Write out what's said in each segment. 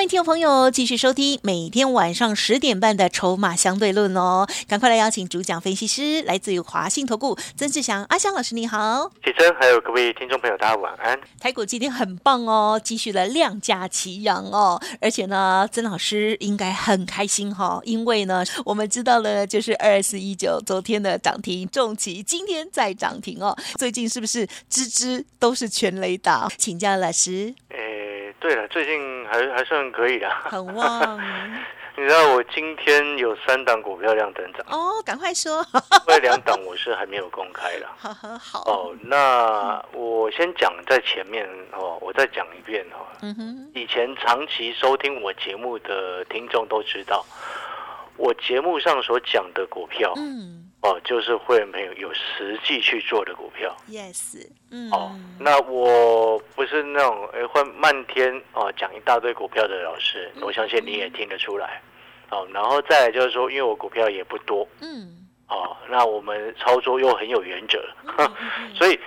欢迎听众朋友继续收听每天晚上十点半的《筹码相对论》哦，赶快来邀请主讲分析师，来自于华信投顾曾志祥阿香老师，你好。启真，还有各位听众朋友，大家晚安。台股今天很棒哦，继续了量价齐扬哦，而且呢，曾老师应该很开心哈、因为呢，我们知道了就是二四一九昨天的涨停重旗，今天再涨停哦，最近是不是支支都是全雷打？请教老师，诶，对了，最近还还算可以的。很旺 你知道我今天有三档股票亮灯涨，哦，赶快说，因为两档我是还没有公开的。好好好，哦，那我先讲在前面哦，我再讲一遍哦。嗯哼，以前长期收听我节目的听众都知道，我节目上所讲的股票嗯哦，就是会员朋友有实际去做的股票。，yes，嗯，哦，那我不是那种哎会漫天哦讲一大堆股票的老师，我相信你也听得出来。哦，然后再来就是说，因为我股票也不多嗯，哦，那我们操作又很有原则，所以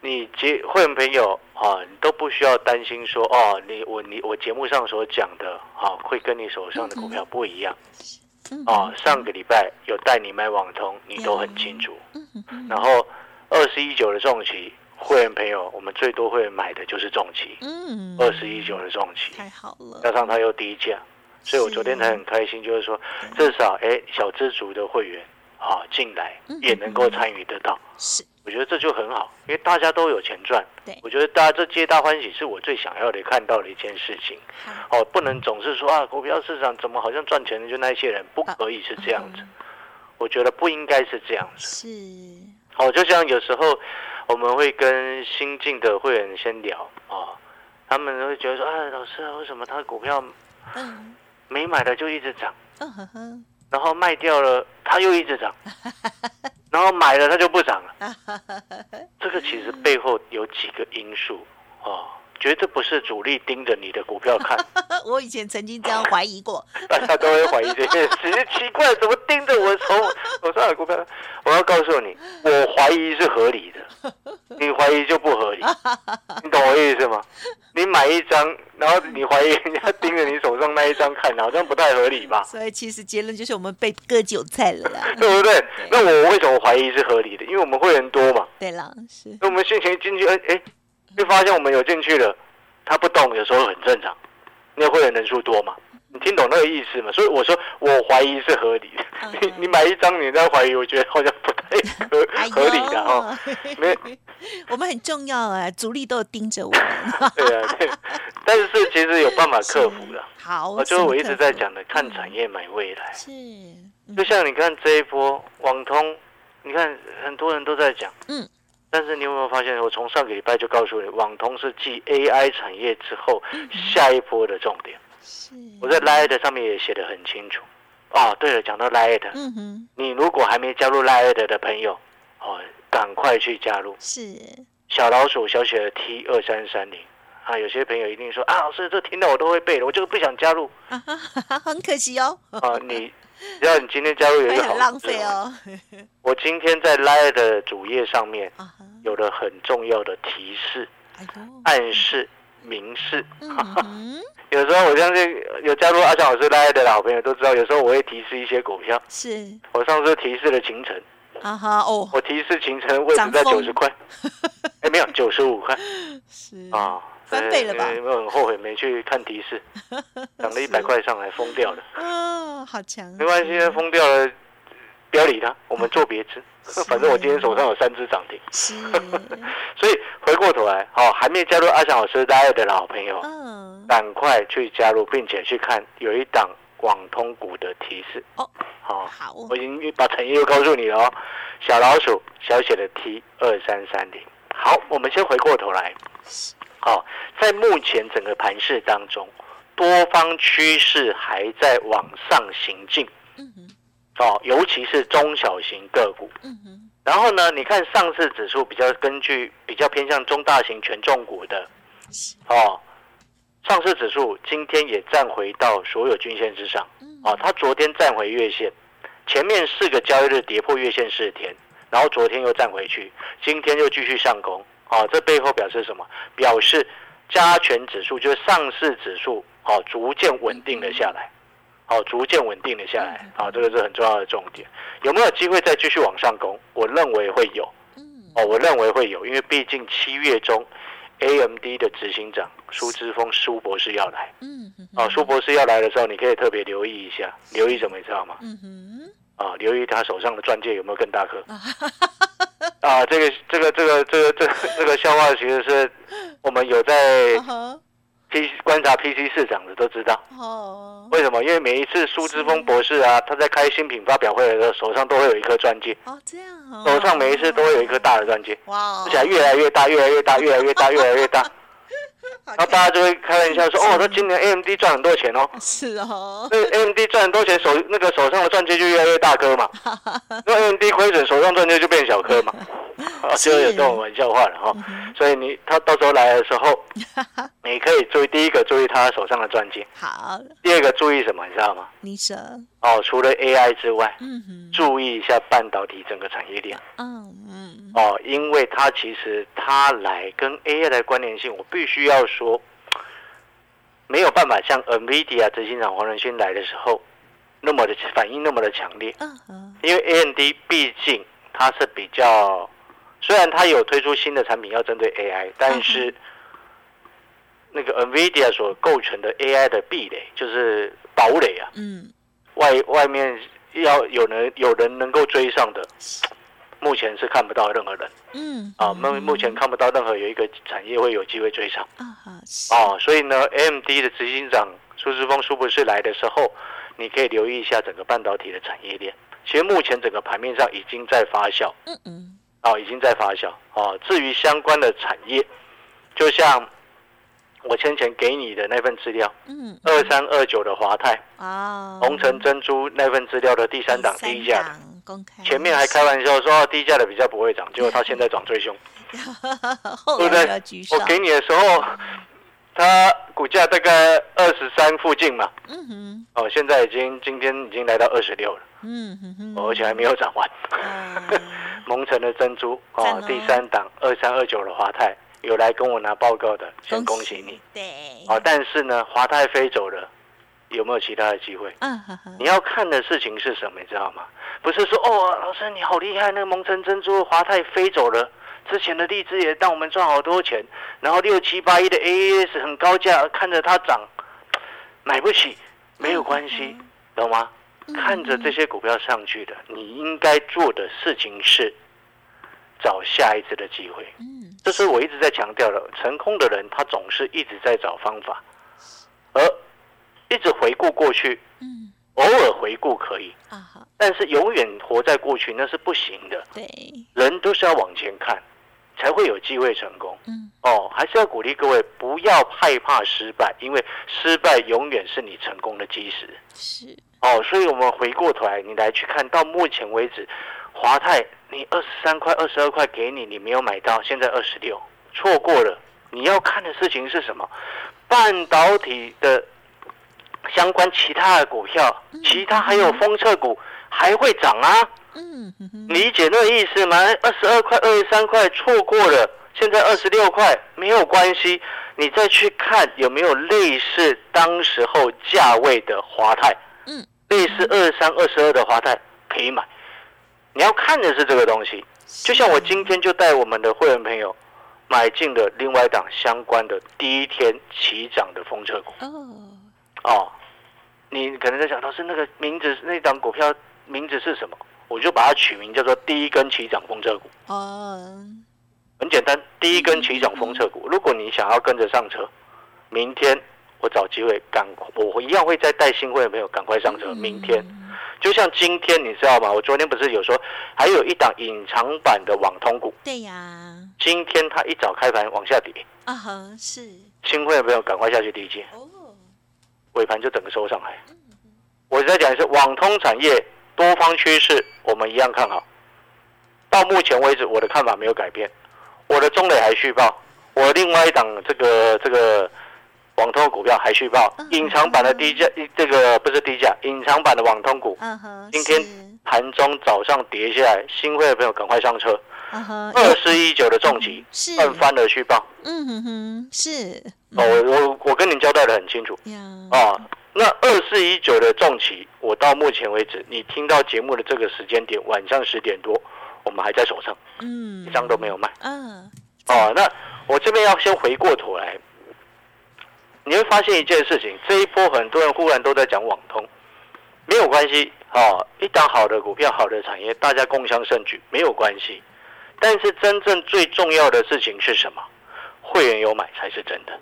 你结会员朋友啊，你都不需要担心说哦，你我你我节目上所讲的啊，会跟你手上的股票不一样嗯。哦。上个礼拜有带你买网通，你都很清楚。然后二十一九的重旗，会员朋友，我们最多会买的就是重旗，嗯，二十一九的重旗，太好了，加上它又低价，所以我昨天才很开心，就是说至少哎小资族的会员啊进来嗯。也能够参与得到，是，我觉得这就很好，因为大家都有钱赚对。我觉得大家这皆大欢喜是我最想要的看到的一件事情。好，哦，不能总是说啊，股票市场怎么好像赚钱的就那一些人，不可以是这样子。我觉得不应该是这样子。是，哦，就像有时候我们会跟新进的会员先聊哦，他们会觉得说，啊，老师啊，为什么他的股票嗯没买的就一直涨，嗯哼哼，然后卖掉了它又一直涨，然后买了它就不涨了？这个其实背后有几个因素哦，绝对不是主力盯着你的股票看，我以前曾经这样怀疑过，大家都会怀疑这件事，奇怪，怎么盯着我手手上的股票？我要告诉你，我怀疑是合理的，你怀疑就不合理，你懂我意思吗？你买一张，然后你怀疑人家盯着你手上那一张看，好像不太合理吧？所以其实结论就是我们被割韭菜了啦。对不对？那我为什么怀疑是合理的？因为我们会员多嘛，对了，是，那我们先前进去，哎哎，会发现我们有进去了，他不动，有时候很正常。那会员人数多嘛？你听懂那个意思吗？所以我说我怀疑是合理的。嗯你你买一张，你在怀疑，我觉得好像不太 合哎合理的哦。没 我们很重要啊，主力都有盯着我们。对啊，对。但是其实有办法克服的。好，啊，就是我一直在讲的，看产业买未来。是，嗯就像你看这一波网通，你看很多人都在讲，嗯，但是你有没有发现，我从上个礼拜就告诉你，网通是继 AI 产业之后嗯下一波的重点。是，我在 Lite 上面也写得很清楚。哦，对了，讲到 Lite，嗯哼，你如果还没加入 Lite 的朋友，哦，赶快去加入是，小老鼠小写的 T 二三三零。啊，有些朋友一定说啊，老师这听到我都会背了，我就是不想加入很可惜哦，啊。你 只要你今天加入有一会个好很浪处费哦。我今天在 Line 的主页上面 有了很重要的提示、暗示、明示。有时候我相信有加入阿翔老师 Line 的老朋友都知道，有时候我会提示一些股票。是，我上次提示了秦城，啊哈，哦，我提示秦城位置在九十块，哎，没有九十五块。是，啊，翻倍了吧很后悔没去看提示，涨了一百块上来疯掉了。哦，好强，没关系，疯掉了，不要理他，我们做别只。反正我今天手上有三只涨停。是，所以回过头来，好、还没加入阿翔老师 Line 的老朋友，嗯，赶快去加入，并且去看有一档广通股的提示。哦，好、好，我已经把产业又告诉你了哦。小老鼠小写的 T 二三三零。好，我们先回过头来。好、在目前整个盘市当中，多方趋势还在往上行进嗯哼，哦，尤其是中小型个股。嗯哼，然后呢，你看上市指数比较根据比较偏向中大型权重股的哦，上市指数今天也站回到所有均线之上啊，它昨天站回月线，前面四个交易日跌破月线四天，然后昨天又站回去，今天又继续上攻啊，这背后表示什么？表示加权指数就是上市指数哦，逐渐稳定了下来。好，逐渐稳定了下来。好，这个是很重要的重点。有没有机会再继续往上攻？我认为会有。哦，我认为会有，因为毕竟七月中，AMD 的执行长苏之峰苏博士要来。嗯。哦，苏博士要来的时候，你可以特别留意一下，留意什么你知道吗？嗯哼。啊，留意他手上的钻戒有没有更大颗。啊，这个这个这个这个这个这个笑话其实是我们有在。P 观察 PC 市场的都知道哦，为什么？因为每一次苏之峰博士啊，他在开新品发表会的时候，手上都会有一颗钻戒哦，这样哦，手上每一次都会有一颗大的钻戒哇，而且越来越大，越来越大，越来越大，越来越大。然后大家就会开玩笑说：“哦，他今年 AMD 赚很多钱哦。”是哦，那 AMD 赚很多钱，手那个手上的钻戒就越来越大颗嘛。那 AMD 亏损，手上钻戒就变小颗嘛。啊，就有这种玩笑话了哈。所以你他到时候来的时候，你可以注意第一个注意他手上的钻戒。好。第二个注意什么？你知道吗？你说。哦，除了 AI 之外，嗯哼，注意一下半导体整个产业链。嗯嗯。哦，因为它其实它来跟 AI 的关联性，我必须要说，没有办法像 NVIDIA 执行长黄仁勋来的时候那么的反应那么的强烈。嗯嗯。因为 AMD 毕竟它是比较。虽然它有推出新的产品要针对 AI，但是那个 NVIDIA 所构成的 AI 的壁垒就是堡垒啊。嗯。外外面要有人有人能够追上的，目前是看不到任何人。嗯。啊，目目前看不到任何有一个产业会有机会追上。啊哦，所以呢，AMD 的执行长苏志峰苏博士来的时候，你可以留意一下整个半导体的产业链。其实目前整个盘面上已经在发酵。嗯嗯。哦，已经在发酵啊。至于相关的产业，就像我先前给你的那份资料，嗯，二三二九的华泰啊，红城珍珠那份资料的第三档低价的，公开，前面还开玩笑说低价的比较不会涨，结果它现在涨最凶，对不对？我给你的时候，它股价大概二十三附近嘛，嗯哼，哦，现在已经今天已经来到二十六了。嗯哼哼，而且还没有涨完。蒙城的珍珠哦，第三档二三二九的华泰有来跟我拿报告的，先恭喜你。对。啊，但是呢，华泰飞走了，有没有其他的机会？嗯。你要看的事情是什么，你知道吗？不是说哦，老师你好厉害，那个蒙城珍珠华泰飞走了，之前的荔枝也让我们赚好多钱，然后六七八一的 AAS 很高价，看着它涨，买不起，没有关系，懂吗？看着这些股票上去的，你应该做的事情是找下一次的机会。嗯，这是我一直在强调的。成功的人他总是一直在找方法，而一直回顾过去，嗯，偶尔回顾可以啊，但是永远活在过去那是不行的。对，人都是要往前看，才会有机会成功。嗯，哦，还是要鼓励各位不要害怕失败，因为失败永远是你成功的基石。是。哦，所以我们回过头来，你来去看到目前为止，华泰你二十三块、二十二块给你，你没有买到，现在二十六，错过了。你要看的事情是什么？半导体的相关其他的股票，其他还有封测股还会涨啊？嗯，理解那个意思吗？二十二块、二十三块错过了，现在二十六块没有关系，你再去看有没有类似当时候价位的华泰。类似二三二十二的华泰可以买，你要看的是这个东西。就像我今天就带我们的会员朋友买进了另外一档相关的第一天起涨的风车股。哦，哦，你可能在想，老师那个名字那档股票名字是什么？我就把它取名叫做第一根起涨风车股。哦，很简单，第一根起涨风车股。如果你想要跟着上车，明天。我找机会赶，我一样会再带新会的朋友赶快上车。明天，就像今天，你知道吗？我昨天不是有说，还有一档隐藏版的网通股。对呀。今天它一早开盘往下跌。啊哈，是。新会的朋友赶快下去理解。哦。尾盘就整个收上来。我在讲的是网通产业多方趋势，我们一样看好。到目前为止我的看法没有改变，我的中磊还续报，我另外一档这个这个网通股票还续报，隐藏版的低价，这个不是低价，隐藏版的网通股，今天是。盘中早上跌下来，新会的朋友赶快上车，二四一九的重疾是，赚翻了续报，嗯哼哼，是，哦，我我我跟您交代的很清楚。呀，哦，那二四一九的重疾，我到目前为止，你听到节目的这个时间点，晚上十点多，我们还在手上，嗯。一，张都没有卖。嗯，哦，那我这边要先回过头来，你会发现一件事情，这一波很多人忽然都在讲网通，没有关系，哦，一档好的股票、好的产业，大家共襄盛举，没有关系。但是真正最重要的事情是什么？会员有买才是真的。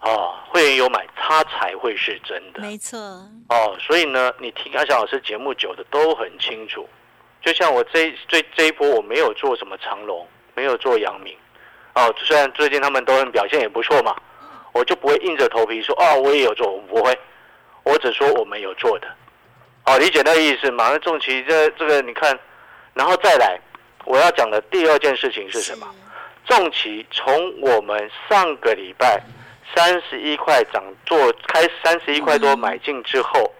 哦，会员有买，它才会是真的。没错，哦，所以呢，你听阿翔老师节目久的都很清楚。就像我这一这这一波，我没有做什么长龙，没有做阳明。哦，虽然最近他们都很表现也不错嘛，我就不会硬着头皮说哦，我也有做，我不会，我只说我们有做的。哦，理解那个意思吗？那重骑这这个你看，然后再来，我要讲的第二件事情是什么？重骑从我们上个礼拜三十一块涨做开三十一块多买进之后，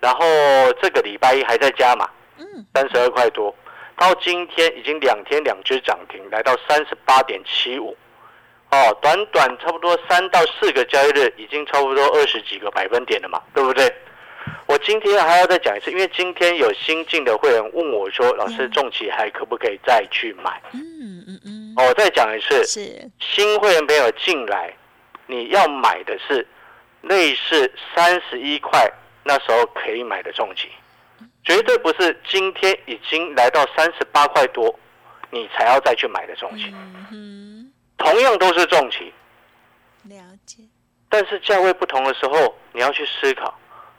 然后这个礼拜一还在加嘛，嗯，三十二块多，到今天已经两天两只涨停，来到三十八点七五，哦，短短差不多三到四个交易日，已经差不多二十几个百分点了嘛，对不对？我今天还要再讲一次，因为今天有新进的会员问我说：“老师，嗯重企还可不可以再去买嗯嗯嗯？”，哦，我再讲一次，是，新会员朋友进来，你要买的是类似三十一块那时候可以买的重疾，绝对不是今天已经来到三十八块多，你才要再去买的重疾。嗯哼，同样都是重企，了解，但是价位不同的时候，你要去思考。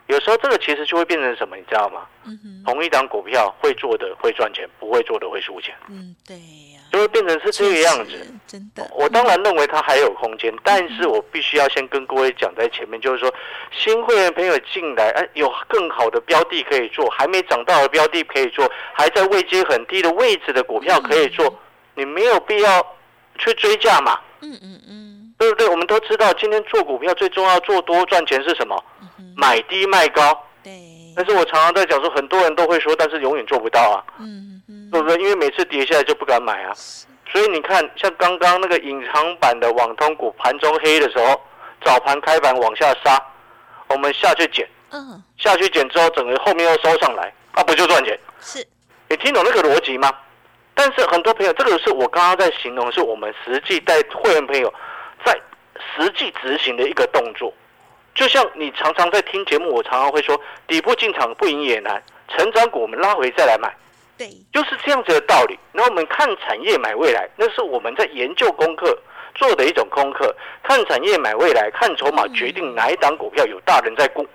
有时候这个其实就会变成什么，你知道吗？嗯哼，同一档股票会做的会赚钱，不会做的会输钱，嗯，对呀，就会变成是这个样子。真的，我当然认为它还有空间，但是我必须要先跟各位讲在前面，就是说新会员朋友进来，哎，有更好的标的可以做，还没涨到的标的可以做，还在位阶很低的位置的股票可以做，你没有必要去追价嘛，嗯嗯嗯，对不对？我们都知道，今天做股票最重要做多赚钱是什么？嗯，买低卖高。对，但是我常常在讲说，很多人都会说，但是永远做不到啊，嗯嗯对不对？因为每次跌下来就不敢买啊。所以你看，像刚刚那个隐藏版的网通股盘中黑的时候，早盘开盘往下杀，我们下去捡，嗯，下去捡之后，整个后面又收上来，啊，不就赚钱？是，你听懂那个逻辑吗？但是很多朋友，这个是我刚刚在形容，是我们实际带会员朋友在实际执行的一个动作。就像你常常在听节目，我常常会说，底部进场不赢也难，成长股我们拉回再来买。对，就是这样子的道理。那我们看产业买未来，那是我们在研究功课做的一种功课。看产业买未来，看筹码决定哪一档股票有大人在顾，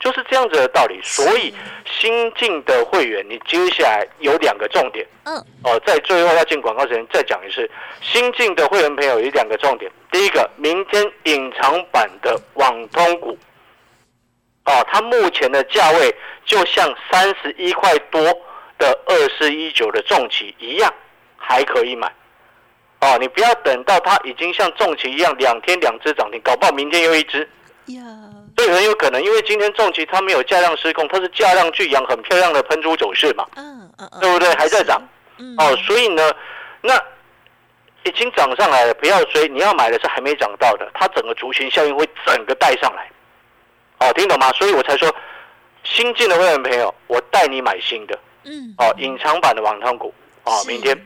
就是这样子的道理。所以新进的会员，你接下来有两个重点嗯，哦，在最后要进广告之前再讲一次，新进的会员朋友有两个重点。第一个，明天隐藏版的网通股。哦，它目前的价位就像三十一块多的二四一九的重企一样，还可以买。哦，你不要等到它已经像重企一样两天两只涨停，搞不好明天又一只，呀，这很有可能，因为今天重疾它没有价量失控，它是价量巨阳，很漂亮的喷出走势嘛，嗯嗯嗯，对不对？还在涨。嗯，哦，所以呢，那已经涨上来了，不要追，你要买的是还没涨到的，它整个族群效应会整个带上来。哦，听懂吗？所以我才说，新进的会员朋友，我带你买新的嗯，哦，隐藏版的网通股哦，明天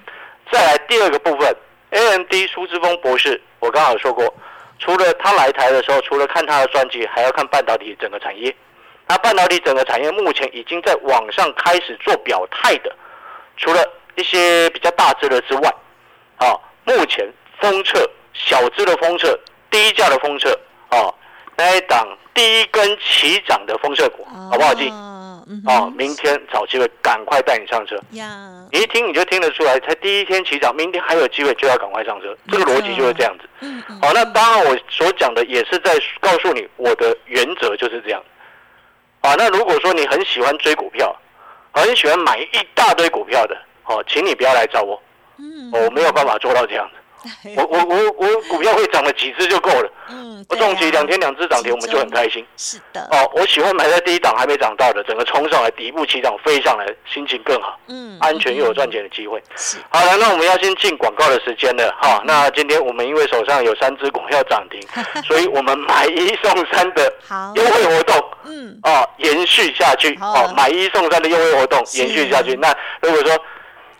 再来第二个部分，AMD 苏之峰博士，我刚好说过，除了他来台的时候，除了看他的专辑，还要看半导体整个产业。那半导体整个产业目前已经在网上开始做表态的，除了一些比较大只的之外，啊，目前封测小只的封测、低价的封测啊，那一档第一根起涨的封测股，好不好记？哦，嗯哦，明天找机会赶快带你上车。呀，你一听你就听得出来，才第一天起涨，明天还有机会就要赶快上车，这个逻辑就是这样子。嗯嗯，好，那当然我所讲的也是在告诉你，我的原则就是这样。啊，那如果说你很喜欢追股票，很喜欢买一大堆股票的，哦，请你不要来找我，嗯，我没有办法做到这样子。我我我我股票会涨了几只就够了。嗯，我对啊重击两天两只涨停，我们就很开心。是的，哦，我喜欢买在第一档还没涨到的，整个冲上来，底部起涨飞上来，心情更好，嗯，安全又有嗯赚钱的机会。是，好了，那我们要先进广告的时间了哈。那今天我们因为手上有三只股票涨停，所以我们买一送三的好，优惠活动嗯，哦延续下去好哦，买一送三的优惠活动延续下去。那如果说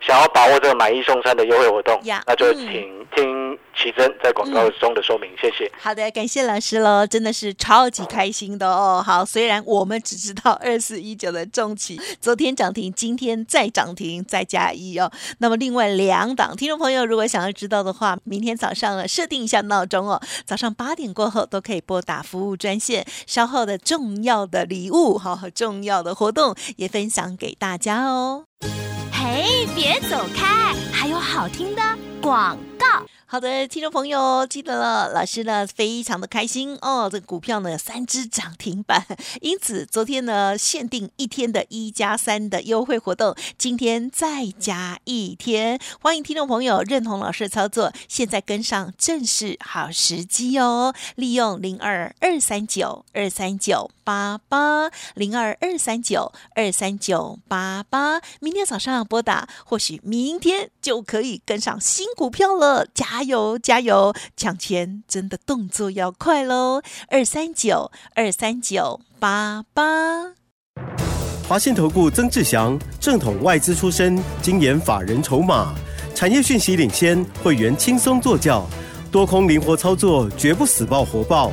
想要把握这个买一送三的优惠活动呀，那就嗯请听奇珍在广告中的说明，谢谢。好的，感谢老师喽，真的是超级开心的哦。好，虽然我们只知道二四一九的重企昨天涨停，今天再涨停，再加一哦。那么另外两档，听众朋友如果想要知道的话，明天早上呢设定一下闹钟哦，早上八点过后都可以拨打服务专线。稍后的重要的礼物好，和重要的活动也分享给大家哦。嘿，别走开，还有好听的广告。好的，听众朋友，记得了，老师呢非常的开心哦，这个股票呢三只涨停板，因此昨天呢限定一天的一加三的优惠活动，今天再加一天，欢迎听众朋友认同老师的操作，现在跟上正是好时机哦，利用零二二三九二三九八八零二二三九二三九八八，明天早上拨打，或许明天就可以跟上新股票了，加油加油！抢钱真的动作要快喽，二三九二三九八八。华信投顾曾志祥，正统外资出身，精研法人筹码，产业讯息领先，会员轻松做教，多空灵活操作，绝不死爆活爆，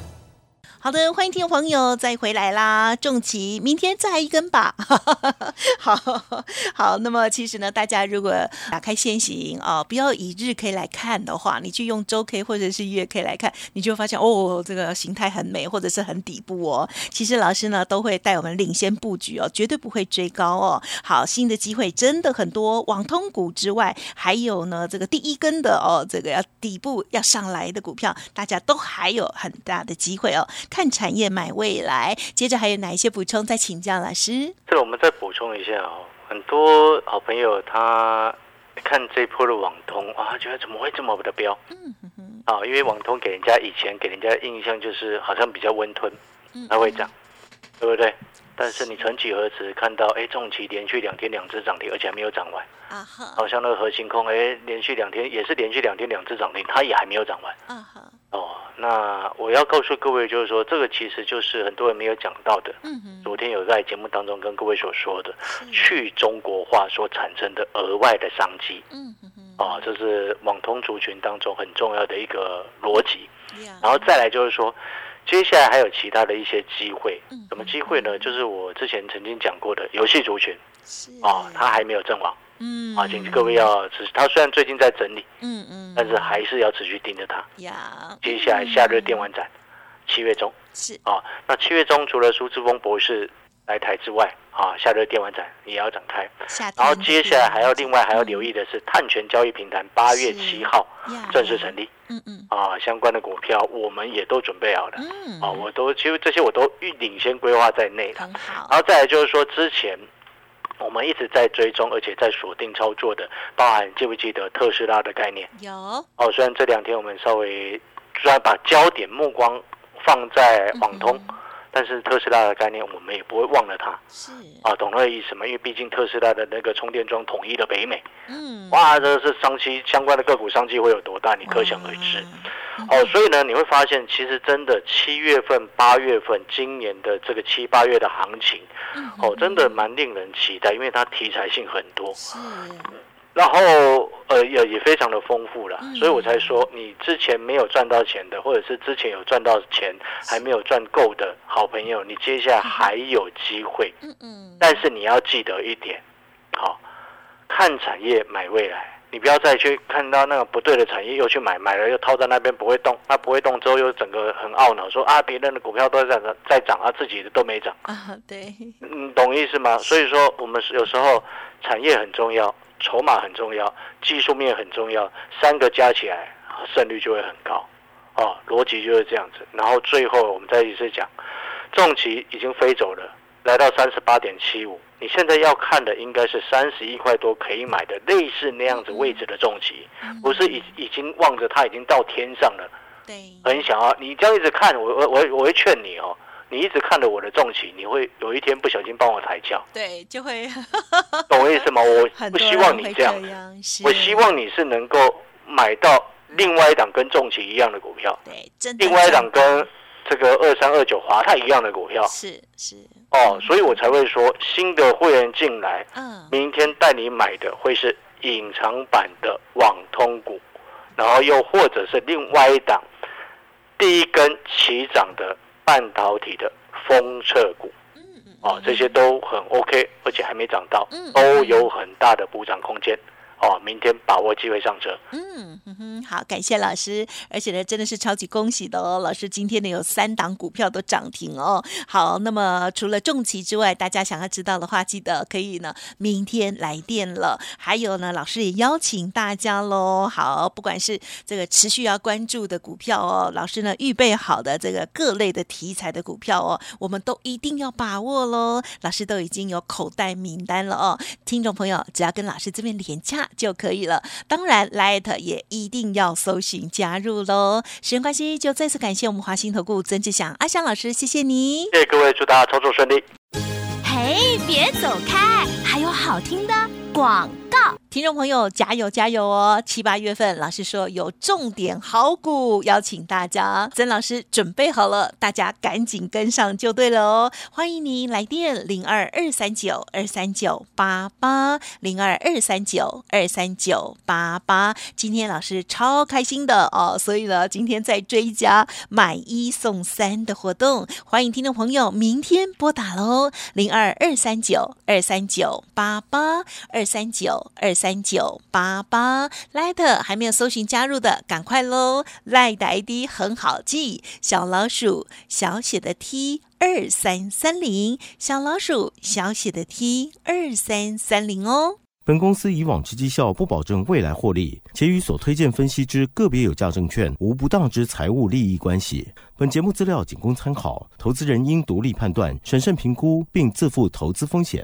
好的，欢迎听众朋友再回来啦！重旗明天再一根吧。好好，那么其实呢，大家如果打开现行哦，不要以日 K 来看的话，你去用周 K 或者是月 K 来看，你就发现哦，这个形态很美，或者是很底部哦。其实老师呢都会带我们领先布局哦，绝对不会追高哦。好，新的机会真的很多，网通股之外，还有呢这个第一根的哦，这个要底部要上来的股票，大家都还有很大的机会哦。看产业买未来，接着还有哪一些补充？再请教老师。这个我们再补充一下哦，很多好朋友他看这一波的网通啊，觉得怎么会这么的标？嗯哼哼，啊，因为网通给人家以前给人家的印象就是好像比较温吞，嗯它会涨，对不对？但是你曾几何时看到，哎，重旗连续两天两只涨停，而且还没有涨完，啊哈，好像那个核心空，哎，连续两天也是连续两天两只涨停，它也还没有涨完。啊哈，哦，那我要告诉各位，就是说，这个其实就是很多人没有讲到的。嗯哼，昨天有在节目当中跟各位所说的去中国化所产生的额外的商机。嗯哼。哼，啊，这是网通族群当中很重要的一个逻辑。然后再来就是说，接下来还有其他的一些机会。嗯，什么机会呢？就是我之前曾经讲过的游戏族群。是。啊，它还没有阵亡。嗯。啊，请各位要持，它虽然最近在整理，嗯嗯，但是还是要持续盯着它。呀，接下来夏日电玩展，七月中。是。啊，那七月中除了苏志峰博士来台之外啊，夏日电玩展也要展开。然后接下来还要另外还要留意的是，碳权交易平台八月七号正式成立嗯嗯。啊，相关的股票我们也都准备好了嗯，啊，我都其实这些我都预领先规划在内了。好，然后再来就是说，之前我们一直在追踪，而且在锁定操作的，包含记不记得特斯拉的概念？有。哦，虽然这两天我们稍微虽然把焦点目光放在网通，嗯但是特斯拉的概念我们也不会忘了它。是。啊，懂那个意思吗？因为毕竟特斯拉的那个充电桩统一了北美，嗯。哇，这是商机相关的个股商机会有多大，你可想而知。嗯。哦，所以呢，你会发现其实真的七月份、八月份今年的这个七八月的行情，嗯哦，真的蛮令人期待，因为它题材性很多。是然后呃也也非常的丰富了，嗯。所以我才说你之前没有赚到钱的，或者是之前有赚到钱还没有赚够的好朋友，你接下来还有机会，嗯嗯。但是你要记得一点，好、看产业买未来，你不要再去看到那个不对的产业又去买，买了又套在那边不会动，那不会动之后又整个很懊恼，说啊别人的股票都在涨在涨啊，自己的都没涨，啊，对，你，懂意思吗？所以说我们有时候产业很重要，筹码很重要，技术面很重要，三个加起来胜率就会很高，哦，逻辑就是这样子。然后最后我们再一次讲，重旗已经飞走了，来到三十八点七五。你现在要看的应该是三十一块多可以买的类似那样子位置的重旗，不是已已经望着它已经到天上了，对，很想要你这样一直看，我我我我会劝你哦，你一直看着我的重企，你会有一天不小心帮我抬轿，对，就会。懂我意思吗？我不希望你这样，我希望你是能够买到另外一档跟重企一样的股票，对，另外一档跟这个二三二九华泰一样的股票。是是，哦，所以我才会说新的会员进来。嗯，明天带你买的会是隐藏版的网通股，然后又或者是另外一档第一根起涨的半导体的封测股，哦，这些都很 OK，而且还没涨到嗯，都有很大的补涨空间。哦，明天把握机会上车。嗯哼哼，好，感谢老师，而且呢，真的是超级恭喜的哦，老师今天呢有三档股票都涨停哦。好，那么除了重旗之外，大家想要知道的话，记得可以呢明天来电了。还有呢，老师也邀请大家喽。好，不管是这个持续要关注的股票哦，老师呢预备好的这个各类的题材的股票哦，我们都一定要把握喽。老师都已经有口袋名单了哦，听众朋友只要跟老师这边连洽就可以了。当然，Light 也一定要搜寻加入喽。时间关系，就再次感谢我们华兴投顾曾志祥阿祥老师，谢谢你。谢谢各位，祝大家操作顺利。嘿，别走开，还有好听的广告。听众朋友，加油加油哦！七八月份，老师说有重点好股，邀请大家，曾老师准备好了，大家赶紧跟上就对了哦。欢迎您来电零二二三九二三九八八零二二三九二三九八八。今天老师超开心的哦，所以呢，今天在追加买一送三的活动，欢迎听众朋友明天拨打喽，零二二三九二三九八八二三九二三九八八。Light 还没有搜寻加入的，赶快喽！Light 的 ID 很好记，小老鼠小写的 T。二三三零小老鼠小写的 T 二三三零哦。本公司以往之绩效不保证未来获利，且与所推荐分析之个别有价证券无不当之财务利益关系。本节目资料仅供参考，投资人应独立判断、审慎评估，并自负投资风险。